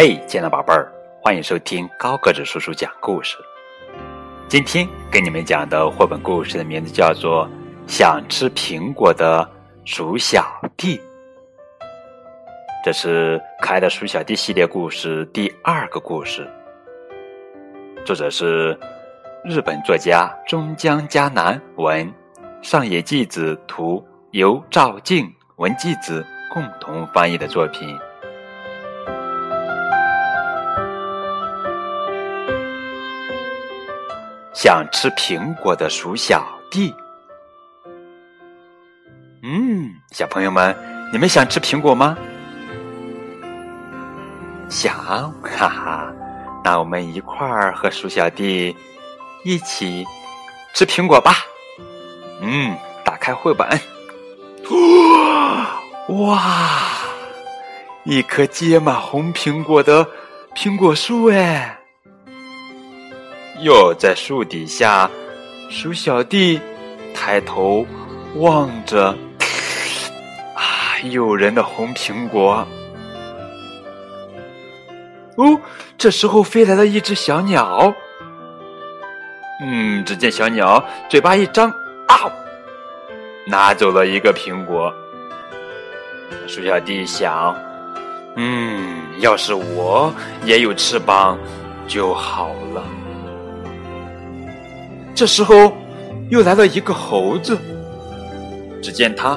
嘿，亲爱的宝贝儿，欢迎收听高个子叔叔讲故事。今天给你们讲的绘本故事的名字叫做《想吃苹果的鼠小弟》，这是可爱的鼠小弟系列故事第二个故事。作者是日本作家中江嘉南文，上野纪子图，由赵静、文纪子共同翻译的作品。想吃苹果的鼠小弟，嗯，小朋友们，你们想吃苹果吗？想，哈哈，那我们一块儿和鼠小弟一起吃苹果吧。嗯，打开绘本，哇，哇一棵结满红苹果的苹果树，哎。哟，在树底下，鼠小弟抬头望着啊，诱人的红苹果。哦，这时候飞来了一只小鸟。嗯，只见小鸟嘴巴一张，啊，拿走了一个苹果。鼠小弟想，嗯，要是我也有翅膀就好了。这时候，又来了一个猴子。只见他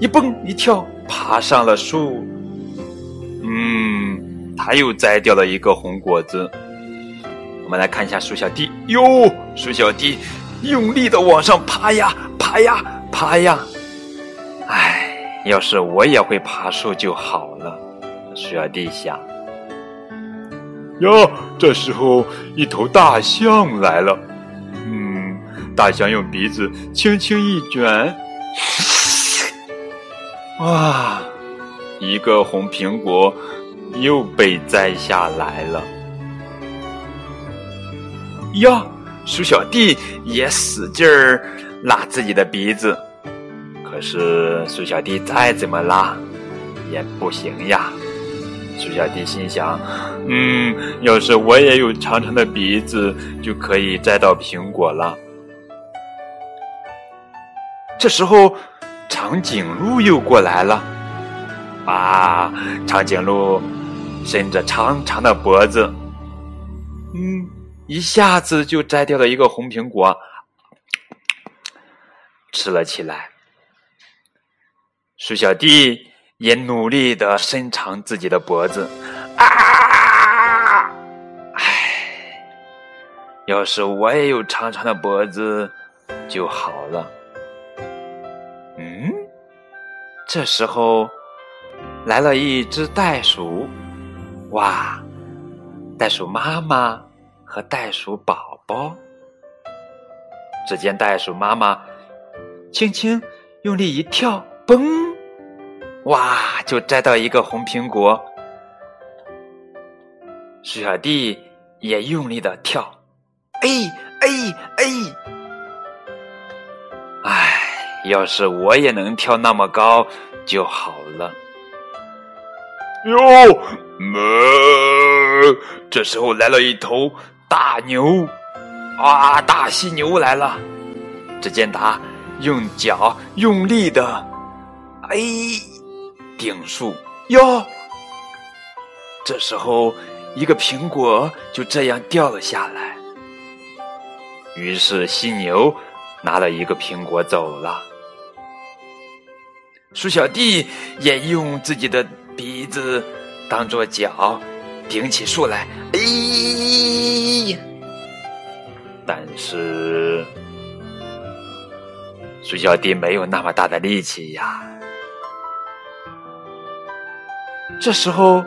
一蹦一跳爬上了树。嗯，他又摘掉了一个红果子。我们来看一下鼠小弟。哟，鼠小弟用力的往上爬呀，爬呀，爬呀。唉，要是我也会爬树就好了。鼠小弟想。哟，这时候一头大象来了。大象用鼻子轻轻一卷，哇！一个红苹果又被摘下来了。呀，鼠小弟也使劲儿拉自己的鼻子，可是鼠小弟再怎么拉也不行呀。鼠小弟心想：“嗯，要是我也有长长的鼻子，就可以摘到苹果了。”这时候，长颈鹿又过来了。啊，长颈鹿伸着长长的脖子，嗯，一下子就摘掉了一个红苹果，吃了起来。鼠小弟也努力的伸长自己的脖子，啊，唉，要是我也有长长的脖子就好了。这时候来了一只袋鼠，哇！袋鼠妈妈和袋鼠宝宝。只见袋鼠妈妈轻轻用力一跳，嘣！哇，就摘到一个红苹果。鼠小弟也用力的跳，哎哎哎！要是我也能跳那么高就好了。哟，哞！这时候来了一头大牛，啊，大犀牛来了！只见它用脚用力的，哎，顶树哟。这时候，一个苹果就这样掉了下来。于是，犀牛拿了一个苹果走了。鼠小弟也用自己的鼻子当做脚，顶起树来。哎，但是鼠小弟没有那么大的力气呀。这时候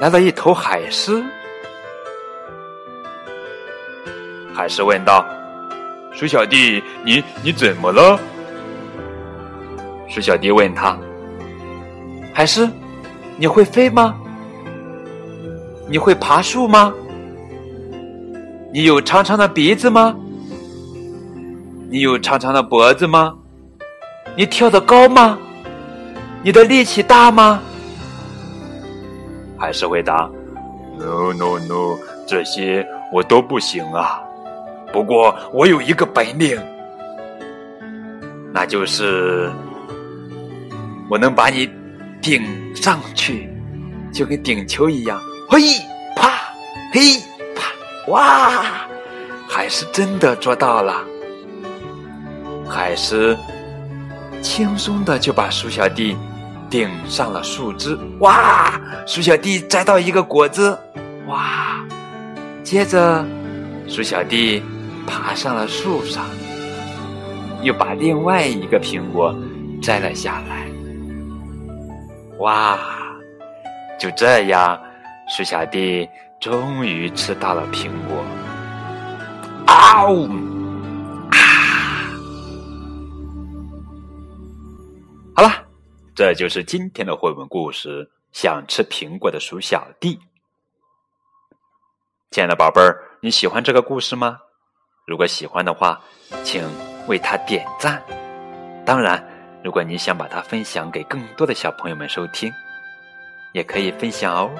来了一头海狮，海狮问道：“鼠小弟，你你怎么了？”鼠小弟问他：“海狮，你会飞吗？你会爬树吗？你有长长的鼻子吗？你有长长的脖子吗？你跳得高吗？你的力气大吗？”还是回答：“No no no，这些我都不行啊。不过我有一个本领，那就是我能把你顶上去，就跟顶球一样。嘿啪，嘿啪，哇！海狮真的做到了。海狮轻松的就把鼠小弟。”顶上了树枝，哇！鼠小弟摘到一个果子，哇！接着，鼠小弟爬上了树上，又把另外一个苹果摘了下来，哇！就这样，鼠小弟终于吃到了苹果。啊呜！啊好了。这就是今天的绘本故事。想吃苹果的鼠小弟，亲爱的宝贝儿，你喜欢这个故事吗？如果喜欢的话，请为他点赞。当然，如果你想把它分享给更多的小朋友们收听，也可以分享哦。